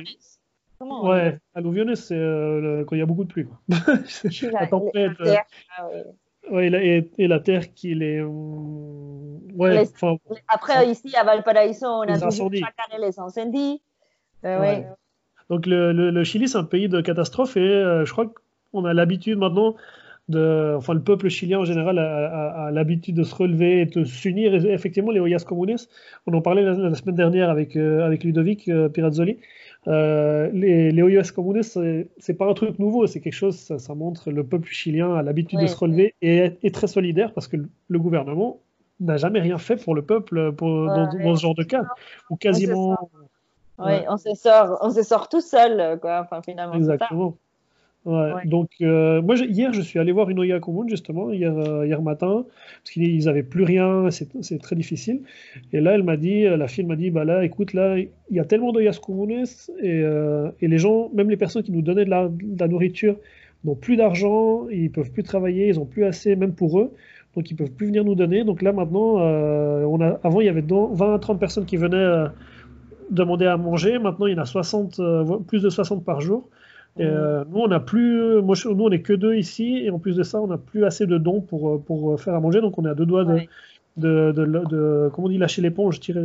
ouais, alluvionne, c'est euh, quand il y a beaucoup de pluie. Quoi. la tempête. La terre, euh, ah, ouais. et, et, la terre qui les. Euh, ouais, les, après, ici, à Valparaiso, on a toujours chaque année les incendies. Donc, le, le, le Chili, c'est un pays de catastrophe et je crois qu'on a l'habitude maintenant. De, enfin, le peuple chilien en général a, a, l'habitude de se relever et de s'unir. Effectivement, les Oyas Comunes, on en parlait la, semaine dernière avec, avec Ludovic Pirazzoli, les, les OIS communes, c'est pas un truc nouveau, c'est quelque chose, ça, montre le peuple chilien a l'habitude de se relever et est, très solidaire parce que le gouvernement n'a jamais rien fait pour le peuple pour, dans, ce genre de cas, ou quasiment. Oui, on se sort, on se sort tout seul, quoi. Enfin, finalement. Exactement. Ouais. Donc, euh, moi, hier, je suis allé voir une Oya commune, justement, hier, euh, hier matin, parce qu'ils n'avaient plus rien, c'est très difficile. Et là, elle m'a dit, la fille m'a dit, bah là, écoute, là, il y a tellement d'Oyas et, euh, et, les gens, même les personnes qui nous donnaient de la, de la nourriture, n'ont plus d'argent, ils peuvent plus travailler, ils n'ont plus assez, même pour eux, donc ils peuvent plus venir nous donner. Donc là, maintenant, on a, avant, il y avait 20 à 30 personnes qui venaient demander à manger, maintenant, il y en a 60, plus de 60 par jour. Euh, nous, on n'a plus, moi, nous, on n'est que deux ici, et en plus de ça, on n'a plus assez de dons pour, euh, pour faire à manger, donc on est à deux doigts de, de, de, comment on dit, lâcher l'éponge, tirer,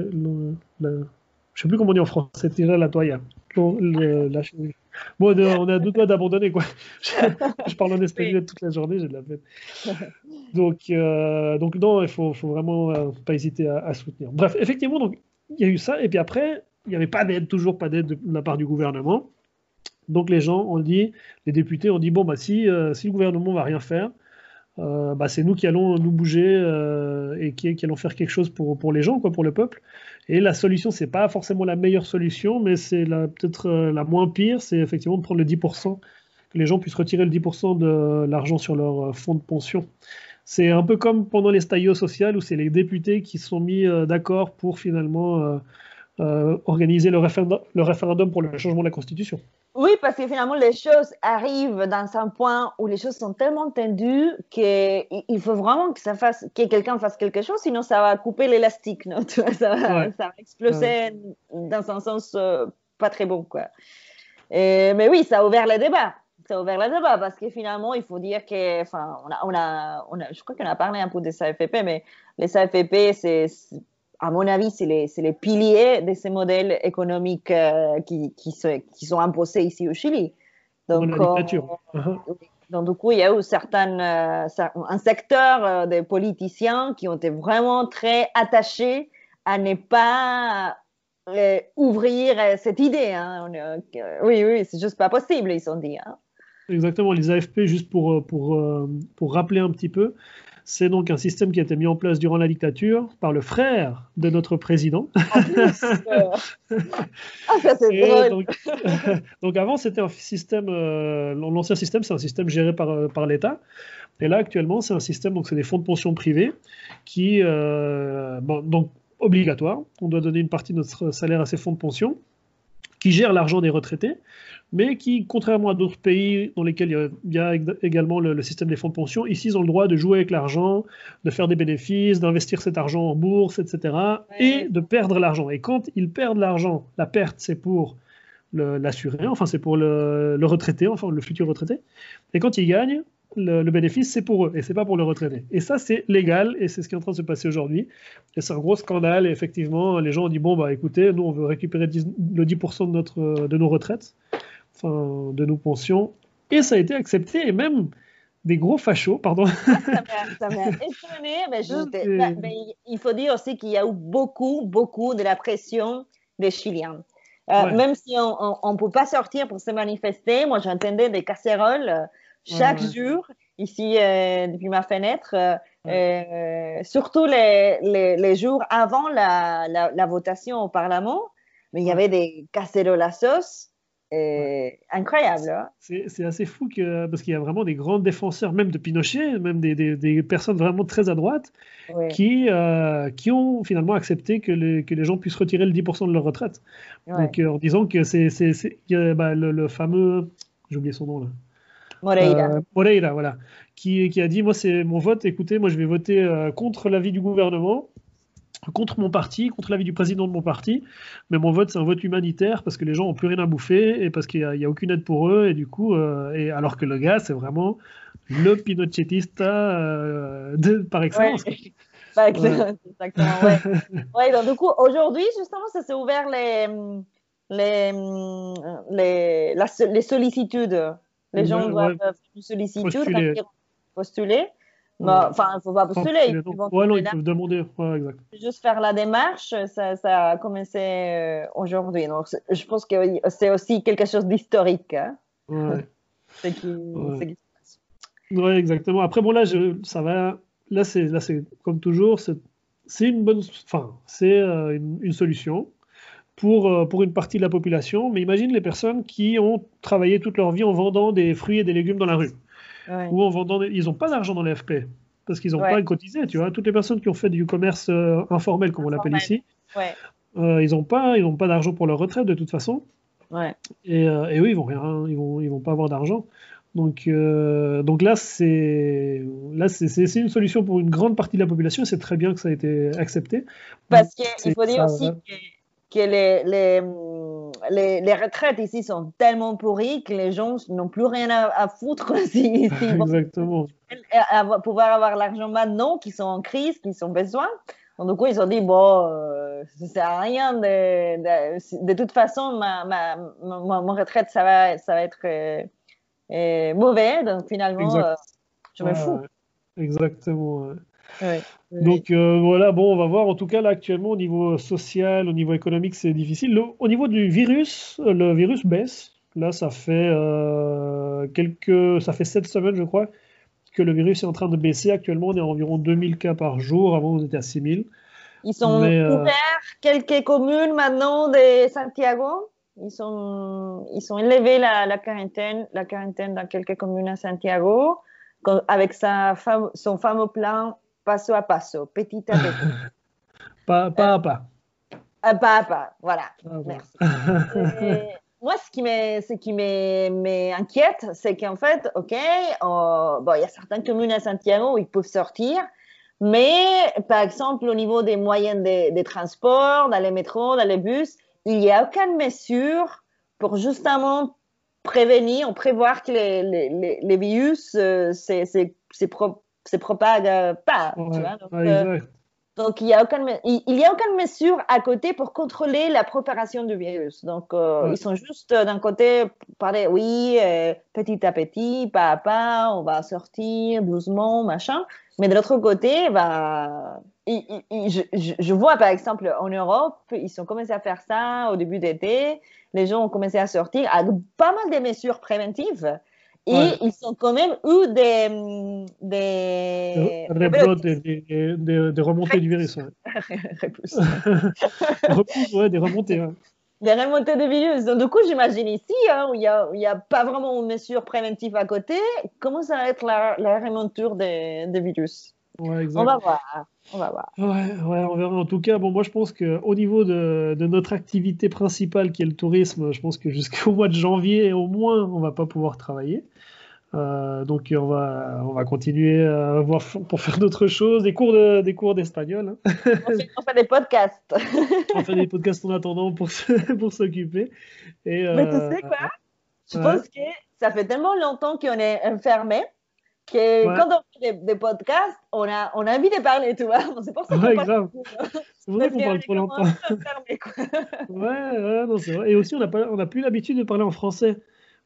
le, je sais plus comment on dit en français, tirer la toile. Bon, on est à deux doigts d'abandonner, quoi. je, parle en espagnol toute la journée, j'ai de la peine. Donc, euh, donc non, il faut, faut vraiment pas hésiter à, à, soutenir. Bref, effectivement, donc il y a eu ça, et puis après, il n'y avait pas d'aide, toujours pas d'aide de la part du gouvernement. Donc les gens ont dit, les députés ont dit bon bah si, euh, si le gouvernement va rien faire, euh, bah, c'est nous qui allons nous bouger euh, et qui, allons faire quelque chose pour, pour les gens, quoi, pour le peuple. Et la solution, c'est pas forcément la meilleure solution, mais c'est peut-être la moins pire, c'est effectivement de prendre le 10%, que les gens puissent retirer le 10% de l'argent sur leur fonds de pension. C'est un peu comme pendant les staillots sociales où c'est les députés qui sont mis d'accord pour finalement organiser le référendum pour le changement de la Constitution. Oui, parce que finalement, les choses arrivent dans un point où les choses sont tellement tendues qu'il faut vraiment que, ça fasse, que quelqu'un fasse quelque chose, sinon ça va couper l'élastique, non ça, va, ça va exploser dans un sens euh, pas très bon. Quoi. mais oui, ça a ouvert le débat. Ça a ouvert le débat parce que finalement, il faut dire que, enfin, on a, on a, on a, je crois qu'on a parlé un peu des AFP, mais les AFP, c'est à mon avis, c'est les, les, piliers de ces modèles économiques euh, qui, qui, qui, sont imposés ici au Chili. Donc, euh, uh-huh. donc, du coup, il y a eu certaines, euh, un secteur des politiciens qui ont été vraiment très attachés à ne pas ouvrir cette idée. Hein. oui, oui, c'est juste pas possible, ils ont dit. Hein. Exactement, les AFP, juste pour, pour, pour rappeler un petit peu, c'est donc un système qui a été mis en place durant la dictature par le frère de notre président. ah, ça c'est drôle. Donc, avant, c'était un système, euh, l'ancien système, c'est un système géré par, euh, par l'État. Et là, actuellement, c'est un système, donc c'est des fonds de pension privés qui, euh, bon, donc obligatoire. On doit donner une partie de notre salaire à ces fonds de pension qui gèrent l'argent des retraités mais qui, contrairement à d'autres pays dans lesquels il y a, également le, système des fonds de pension, ici, ils ont le droit de jouer avec l'argent, de faire des bénéfices, d'investir cet argent en bourse, etc., et de perdre l'argent. Et quand ils perdent l'argent, la perte, c'est pour l'assuré, enfin, c'est pour le, retraité, enfin, le futur retraité. Et quand ils gagnent, le, bénéfice, c'est pour eux et c'est pas pour le retraité. Et ça, c'est légal et c'est ce qui est en train de se passer aujourd'hui. Et c'est un gros scandale. Et effectivement, les gens ont dit bon, bah écoutez, nous, on veut récupérer le 10% de, notre, de nos retraites enfin, de nos pensions. Et ça a été accepté, et même des gros fachos, pardon. ça m'a étonné, mais, bah, mais, il faut dire aussi qu'il y a eu beaucoup, beaucoup de la pression des Chiliens. Euh, même si on ne peut pas sortir pour se manifester, moi j'entendais des casseroles euh, chaque jour ici euh, depuis ma fenêtre, surtout les, les, les, jours avant la, la, la, votation au Parlement, mais il y avait des casseroles à sauce incroyable. Hein. C'est assez fou que, parce qu'il y a vraiment des grands défenseurs, même de Pinochet, même des, des, personnes vraiment très à droite, qui, euh, qui ont finalement accepté que les, que les gens puissent retirer le 10% de leur retraite. Donc euh, en disant que c'est bah, le, le, fameux, j'ai oublié son nom là. Moreira. Euh, Moreira, voilà. Qui, qui, a dit, moi c'est mon vote, écoutez, moi je vais voter contre l'avis du gouvernement contre mon parti, contre l'avis du président de mon parti, mais mon vote c'est un vote humanitaire parce que les gens ont plus rien à bouffer et parce qu'il n'y a, aucune aide pour eux et du coup, euh, et alors que le gars c'est vraiment le pinochetista euh, de, par excellence. Ouais. Exactement, ouais. donc du coup aujourd'hui justement ça s'est ouvert les les les, les sollicitudes, les gens doivent solliciter, postuler. postuler. Bah, enfin, il ne faut pas postuler. Ils ouais, non, ils peuvent demander. Ouais, exact. Juste faire la démarche, ça, ça a commencé euh, aujourd'hui. Donc, je pense que c'est aussi quelque chose d'historique. Hein. Ouais. c'est qui, ouais. qui, se passe. Ouais, exactement. Après, bon, là, je, ça va. Là, c'est comme toujours, c'est une bonne. Enfin, c'est euh, une, une, solution pour, euh, pour une partie de la population. Mais imagine les personnes qui ont travaillé toute leur vie en vendant des fruits et des légumes dans la rue. Ou en vendant. Ils n'ont pas d'argent dans les FP parce qu'ils n'ont pas cotisé, tu vois. Toutes les personnes qui ont fait du commerce euh, informel, comme on l'appelle ici, euh, ils n'ont pas, ils pas d'argent pour leur retraite de toute façon. Et, euh, et, eux, ils vont rien, ils vont, ils vont pas avoir d'argent. Donc, donc là, c'est là, c'est une solution pour une grande partie de la population. et C'est très bien que ça a été accepté. Parce qu'il faut dire aussi que, que les, les les, les, retraites ici sont tellement pourries que les gens n'ont plus rien à, foutre si, Exactement. Vont pouvoir avoir l'argent maintenant, qui sont en crise, qui ont besoin. Donc, du coup, ils ont dit, bon, euh, ça sert à rien. De, de, toute façon, ma, ma, ma, retraite, ça va, ça va être euh, euh, mauvais. Donc, finalement, euh, je me fous. Exactement. Donc euh, voilà, bon, on va voir. En tout cas, là, actuellement, au niveau social, au niveau économique, c'est difficile. au niveau du virus, euh, le virus baisse. Là, ça fait euh, quelques, ça fait sept semaines, je crois, que le virus est en train de baisser. Actuellement, on est à environ 2000 cas par jour. Avant, on était à 6000. Ils sont ouverts quelques communes maintenant de Santiago. Ils sont, ils sont élevés la, la quarantaine, la quarantaine dans quelques communes à Santiago, avec sa son fameux plan passo à passo, petit à petit. pas, pas à pas. Euh, pas à pas, voilà. Merci. moi, ce qui m'inquiète, c'est qu'en fait, OK, euh, bon, il y a certaines communes à Santiago où ils peuvent sortir, mais par exemple, au niveau des moyens de, transport, dans les métros, dans les bus, il n'y a aucune mesure pour justement prévenir prévoir que les, les, les, virus, euh, c'est propre se pas. tu vois donc, euh, donc, il n'y a, aucune, il, y a aucune mesure à côté pour contrôler la propagation du virus. Donc, euh, ils sont juste euh, d'un côté parler, oui, petit à petit, pas à pas, on va sortir doucement, machin. Mais de l'autre côté, bah, je, je, vois par exemple en Europe, ils ont commencé à faire ça au début d'été. Les gens ont commencé à sortir avec pas mal de mesures préventives. Et ils ont quand même eu des. Des, des, des, des, remontées du virus. Ouais. Repousse, ouais, des remontées. Des remontées de virus. Donc, du coup, j'imagine ici, hein, où il n'y a, a, pas vraiment une mesure préventive à côté, comment ça va être la, la remonture des virus? Ouais, On va voir. On va voir. Ouais, ouais, on verra. En tout cas, bon, moi, je pense qu'au niveau de, de, notre activité principale, qui est le tourisme, je pense que jusqu'au mois de janvier, au moins, on va pas pouvoir travailler. Euh, donc on va, on va continuer à voir pour faire d'autres choses, des cours de, des cours d'espagnol. Hein. On, fait, des podcasts. on fait des podcasts en attendant pour pour s'occuper. Mais tu euh, sais quoi? Je pense que ça fait tellement longtemps qu'on est enfermé que quand on fait des, podcasts, on a, on a envie de parler, tu vois. C'est pour ça qu'on grave. C'est vrai qu'on parle trop longtemps. ouais, ouais, non, c'est vrai. Et aussi, on n'a plus l'habitude de parler en français.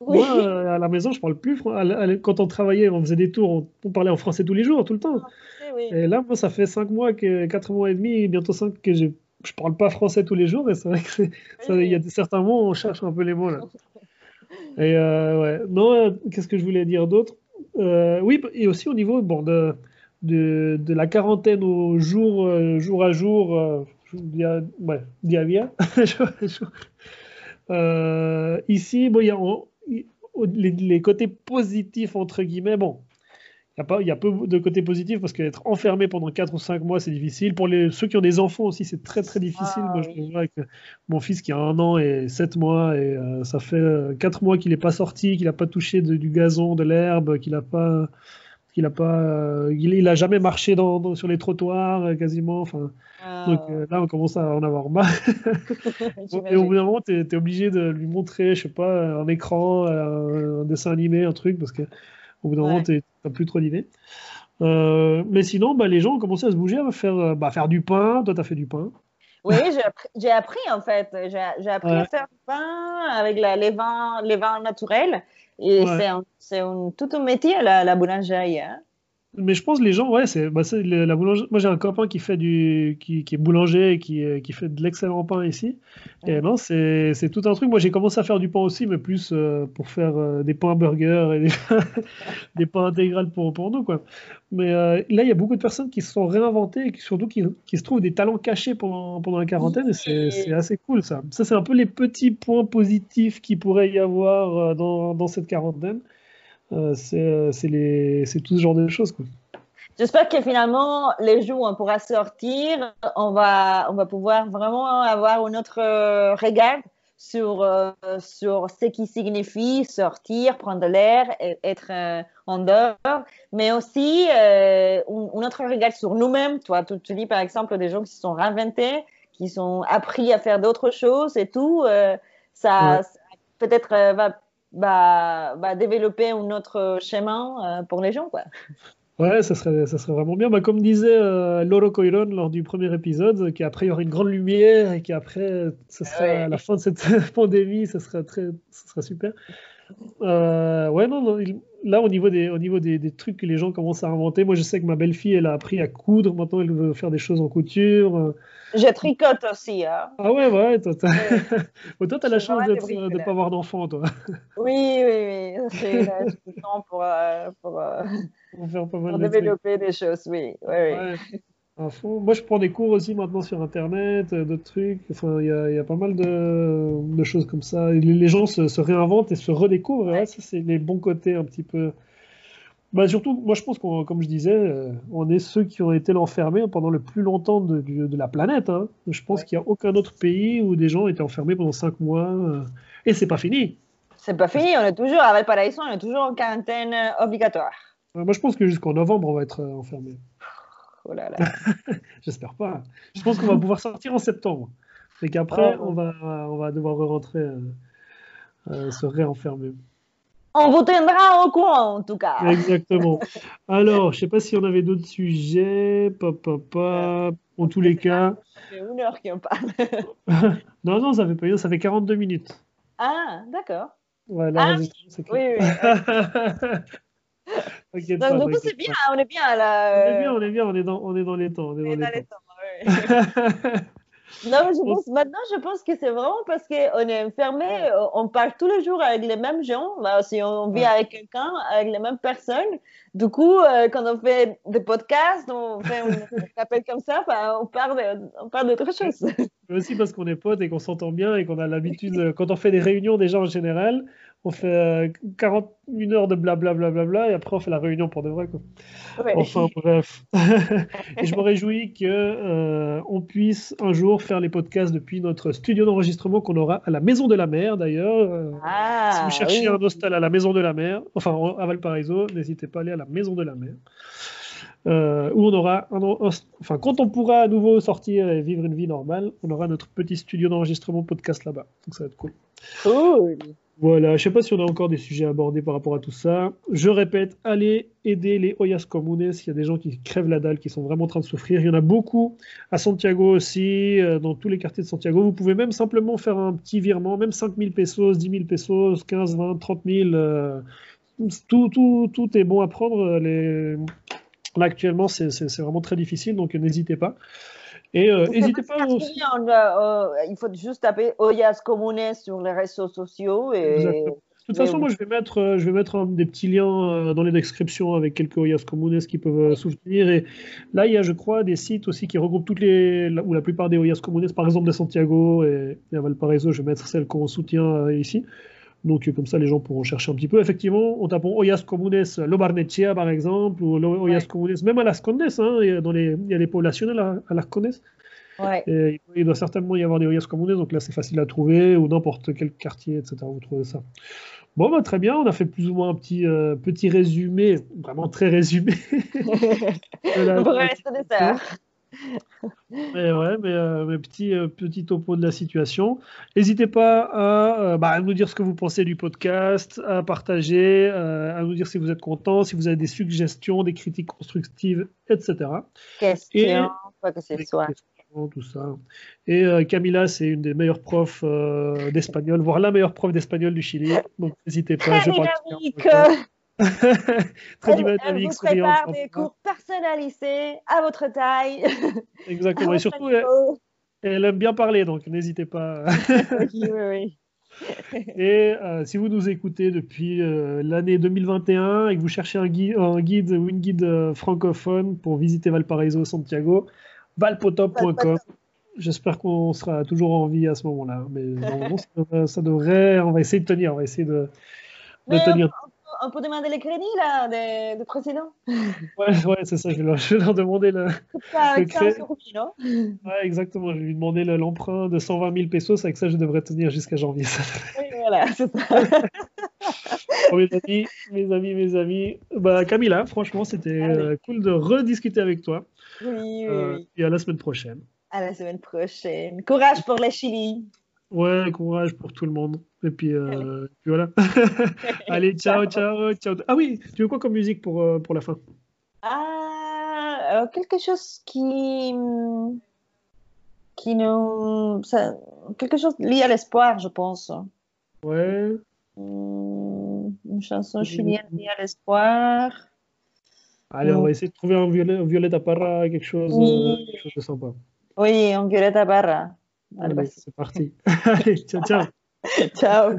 Moi, euh, à la maison, je parle plus. Quand on travaillait, on faisait des tours, on, parlait en français tous les jours, tout le temps. Et là, moi, ça fait 5 mois, que, 4 mois et demi, bientôt 5 que je je parle pas français tous les jours. Et c'est vrai qu'il y a certains mots, on cherche un peu les mots là. Et euh, ouais. Non, euh, qu'est-ce que je voulais dire d'autre? Oui, et aussi au niveau bon, de, de, la quarantaine au jour, jour à jour, dia, ouais, dia, dia. ici, bon, y a, les, côtés positifs, entre guillemets, bon, il y, a peu de côtés positifs parce qu'être enfermé pendant 4 ou 5 mois, c'est difficile. Pour les, ceux qui ont des enfants aussi, c'est très très difficile. Ah Moi, je vois avec mon fils qui a un an et 7 mois, et euh, ça fait 4 euh, mois qu'il n'est pas sorti, qu'il n'a pas touché du gazon, de l'herbe, qu'il n'a pas. qu'il a pas, euh, il, a jamais marché dans, sur les trottoirs quasiment. Enfin, donc là, on commence à en avoir marre. et au bout d'un moment, tu es, obligé de lui montrer, je sais pas, un écran, un, dessin animé, un truc, parce que au bout d'un moment, tu n'as plus trop d'idées. Euh, mais sinon, bah, les gens ont commencé à se bouger, à faire, euh, bah, faire du pain. Toi, tu as fait du pain. Oui, j'ai appris, en fait. J'ai appris à faire du pain avec les, vins, les vins naturels. Et c'est un, tout un métier, la, la boulangerie. Hein. Mais je pense que les gens, ouais, c'est bah, la boulangerie. Moi, j'ai un copain qui fait du, qui, qui est boulanger et qui, euh, qui fait de l'excellent pain ici. Et non, c'est tout un truc. Moi, j'ai commencé à faire du pain aussi, mais plus euh, pour faire euh, des pains burgers et des, des pains intégrales pour, pour nous, quoi. Mais là, il y a beaucoup de personnes qui se sont réinventées et qui, surtout qui, qui se trouvent des talents cachés pendant, pendant la quarantaine. Et c'est assez cool, ça. Ça, c'est un peu les petits points positifs qu'il pourrait y avoir dans, dans cette quarantaine. Euh, euh, c'est tout ce genre de choses. J'espère que finalement, les jours où on pourra sortir, on va, on va pouvoir vraiment avoir un autre euh, regard sur, sur ce qui signifie sortir, prendre l'air, être en dehors, mais aussi un, autre regard sur nous-mêmes. Toi, tu, tu, dis par exemple des gens qui se sont réinventés, qui sont appris à faire d'autres choses et tout. ça, ça peut-être va bah, bah, développer un autre chemin euh, pour les gens. Quoi. Ouais, ça serait, ça serait vraiment bien. Bah, comme disait euh, Loro Coiron lors du premier épisode, qu'après il y aurait une grande lumière et qu'après, ce serait à la fin de cette pandémie, ça serait, très, ça serait super. Euh, ouais, non, non, là, au niveau, des, au niveau des, des, trucs que les gens commencent à inventer, moi je sais que ma belle-fille, elle a appris à coudre. Maintenant, elle veut faire des choses en couture. Je tricote aussi. Hein. Ah ouais, ouais, toi, t'as as la chance de ne pas avoir d'enfant, toi. Oui, oui, oui. J'ai le temps pour, euh, pour, euh, pour, développer des choses, oui. oui, oui. Moi, je prends des cours aussi maintenant sur Internet, euh, d'autres trucs. Enfin, il y a, y a, pas mal de, de, choses comme ça. Les, gens se, se, réinventent et se redécouvrent. Ouais. ça, c'est les bons côtés un petit peu bah surtout, moi je pense qu'on, comme je disais, euh, on est ceux qui ont été enfermés pendant le plus longtemps de, de, la planète. Hein. Je pense qu'il n'y a aucun autre pays où des gens étaient enfermés pendant cinq mois. Euh, et c'est pas fini. C'est pas fini, on est toujours avec Valparaiso, on est toujours en quarantaine euh, obligatoire. moi je pense que jusqu'en novembre on va être enfermés. Oh là là. J'espère pas. Je pense qu'on va pouvoir sortir en septembre. Et qu'après oh. on, va, on va devoir rentrer, se réenfermer. On vous tiendra au courant, en tout cas. Exactement. Alors, je ne sais pas si on avait d'autres sujets. Pop, pop, pop. En tous les cas. Ça fait une heure qu'on parle. non, non, ça fait pas ça fait 42 minutes. Ah, d'accord. Ouais, ah, oui, oui. Okay, Donc, du coup, c'est bien, on est bien là. On est bien, on est bien, on est dans, on est dans les temps. On est, dans, les, temps. temps oui. Non, mais je pense, maintenant, je pense que c'est vraiment parce qu'on est enfermé, euh, on parle tous les jours avec les mêmes gens. Bah, si on vit avec quelqu'un, avec les mêmes personnes, du coup, euh, quand on fait des podcasts, on fait un appel comme ça, bah, on parle, on parle d'autre chose. aussi parce qu'on est potes et qu'on s'entend bien et qu'on a l'habitude, euh, quand on fait des réunions déjà en général, on fait 41 heures de blablabla bla, bla, bla, et après on fait la réunion pour de vrai. Quoi. Enfin bref. et je me réjouis qu'on euh, on puisse un jour faire les podcasts depuis notre studio d'enregistrement qu'on aura à la Maison de la Mer d'ailleurs. Ah, si vous cherchez un hostel à la Maison de la Mer, enfin à Valparaiso, n'hésitez pas à aller à la Maison de la Mer. Euh, où on aura, un, enfin quand on pourra à nouveau sortir et vivre une vie normale, on aura notre petit studio d'enregistrement podcast là-bas. Donc ça va être cool. Cool. Voilà, je ne sais pas si on a encore des sujets abordés par rapport à tout ça. Je répète, allez aider les Oyas Comunes. Il y a des gens qui crèvent la dalle, qui sont vraiment en train de souffrir. Il y en a beaucoup à Santiago aussi, euh, dans tous les quartiers de Santiago. Vous pouvez même simplement faire un petit virement, même 5 000 pesos, 10 000 pesos, 15, 20, 30 000. tout, tout, tout est bon à prendre. Là, actuellement, c'est vraiment très difficile, donc n'hésitez pas. Et euh, n'hésitez pas aussi. Euh, il faut juste taper Oyas Comunes sur les réseaux sociaux. Et... De toute façon, moi, je vais mettre, euh, je vais mettre des petits liens dans les descriptions avec quelques Oyas Comunes qui peuvent soutenir. Et là, il y a, je crois, des sites aussi qui regroupent toutes les, ou la plupart des Oyas Comunes, par exemple de Santiago et, et à Valparaiso. Je vais mettre celles qu'on soutient ici. Donc, comme ça, les gens pourront chercher un petit peu. Effectivement, en tapant Oyas Comunes Lobarnechea, par exemple, ou Oyas Comunes, même à Las Condes, hein, il, y a dans les, il y a poblations à, Las Condes. Ouais. il doit certainement y avoir des Oyas Comunes, donc là, c'est facile à trouver, ou n'importe quel quartier, etc. Vous trouvez ça. Bon, bah, très bien, on a fait plus ou moins un petit, euh, petit résumé, vraiment très résumé. de mais ouais, mais, euh, petit, euh, petit topo de la situation. N'hésitez pas à, euh, bah, à, nous dire ce que vous pensez du podcast, à partager, à nous dire si vous êtes content, si vous avez des suggestions, des critiques constructives, etc. Questions, quoi que ce soit. Tout ça. Et Camila, c'est une des meilleures profs d'espagnol, voire la meilleure prof d'espagnol du Chili. Donc n'hésitez pas. Je Très elle, vous prépare des cours personnalisés à votre taille. Exactement. Et surtout, elle, aime bien parler, donc n'hésitez pas. oui, oui, oui. Et euh, si vous nous écoutez depuis euh, l'année 2021 et que vous cherchez un guide, un guide ou une guide euh, francophone pour visiter Valparaiso, Santiago, valpotop.com. J'espère qu'on sera toujours en vie à ce moment-là. Mais normalement, ça, devrait, On va essayer de tenir. On va essayer de, de tenir on peut demander les crédits là, des, des. Ouais, ouais c'est ça, je vais, leur, je vais leur demamer le. Ça, le crédit. non Ouais, exactement, je vais lui demander l'emprunt de 120 000 pesos, avec ça je devrais tenir jusqu'à janvier. Oui, voilà, c'est ça. bon, mes amis, mes amis, mes amis, bah, Camilla, franchement, c'était euh, cool de rediscuter avec toi. Oui, oui, euh, oui. Et à la semaine prochaine. À la semaine prochaine. Courage pour la Chili. Ouais, courage pour tout le monde. Et puis, euh, puis voilà. Allez, ciao, ciao, ciao. Ah oui, tu veux quoi comme musique pour, euh, pour la fin? Ah, quelque chose qui. qui nous. Ça, quelque chose lié à l'espoir, je pense. Ouais. Hmm, une chanson chilienne liée à l'espoir. Allez, on va essayer de trouver un violet, un violet à parra, quelque chose, euh, quelque chose de sympa. Oui, un violet à parra. Allez, c'est parti. Allez, ciao, ciao. ciao.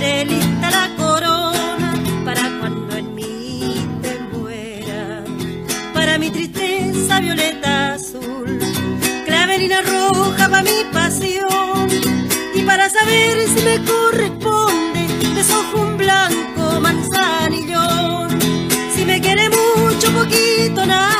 lista la corona para cuando en mí te muera. Para mi tristeza violeta azul, clavelina roja para mi pasión. Y para saber si me corresponde, desojo un blanco manzanillón. Si me quiere mucho, poquito, nada